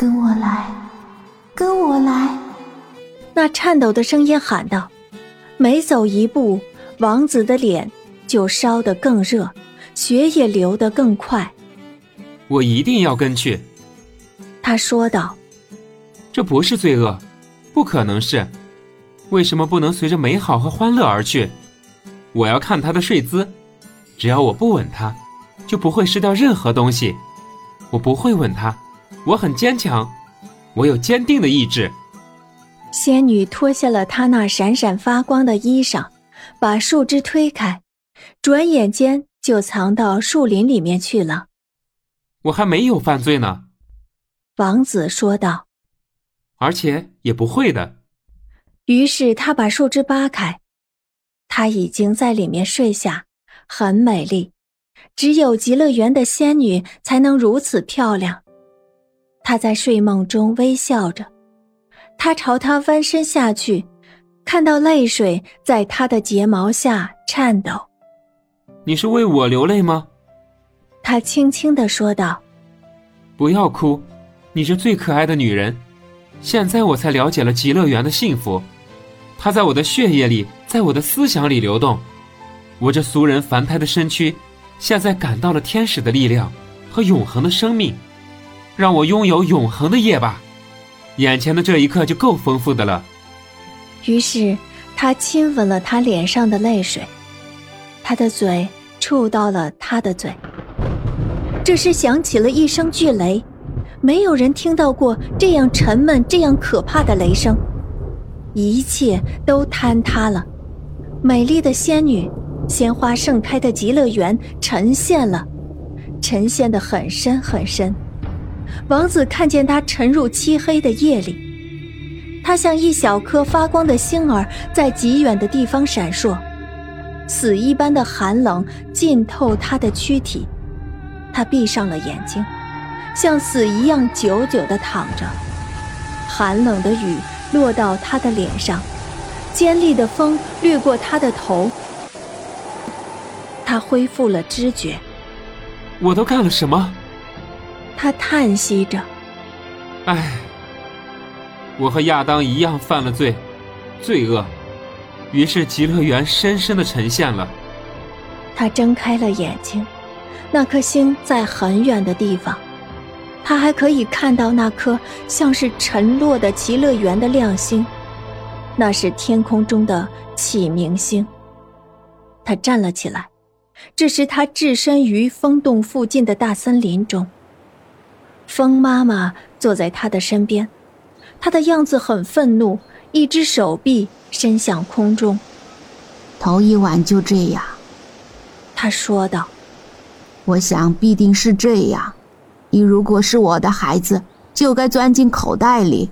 跟我来，跟我来！”那颤抖的声音喊道。每走一步，王子的脸就烧得更热，血也流得更快。我一定要跟去，他说道。这不是罪恶，不可能是。为什么不能随着美好和欢乐而去？我要看他的睡姿，只要我不吻他，就不会失掉任何东西。我不会吻他，我很坚强，我有坚定的意志。仙女脱下了她那闪闪发光的衣裳，把树枝推开，转眼间就藏到树林里面去了。我还没有犯罪呢，王子说道。而且也不会的。于是他把树枝扒开，她已经在里面睡下，很美丽，只有极乐园的仙女才能如此漂亮。她在睡梦中微笑着，他朝他弯身下去，看到泪水在他的睫毛下颤抖。你是为我流泪吗？他轻轻的说道：“不要哭，你是最可爱的女人。现在我才了解了极乐园的幸福。”它在我的血液里，在我的思想里流动。我这俗人凡胎的身躯，现在感到了天使的力量和永恒的生命。让我拥有永恒的夜吧，眼前的这一刻就够丰富的了。于是，他亲吻了他脸上的泪水，他的嘴触到了他的嘴。这时响起了一声巨雷，没有人听到过这样沉闷、这样可怕的雷声。一切都坍塌了，美丽的仙女，鲜花盛开的极乐园沉陷了，沉陷得很深很深。王子看见她沉入漆黑的夜里，她像一小颗发光的星儿，在极远的地方闪烁，死一般的寒冷浸透她的躯体，她闭上了眼睛，像死一样久久地躺着，寒冷的雨。落到他的脸上，尖利的风掠过他的头，他恢复了知觉。我都干了什么？他叹息着。唉，我和亚当一样犯了罪，罪恶。于是极乐园深深的沉陷了。他睁开了眼睛，那颗星在很远的地方。他还可以看到那颗像是沉落的极乐园的亮星，那是天空中的启明星。他站了起来，这时他置身于风洞附近的大森林中。风妈妈坐在他的身边，她的样子很愤怒，一只手臂伸向空中。头一晚就这样，他说道：“我想必定是这样。”你如果是我的孩子，就该钻进口袋里，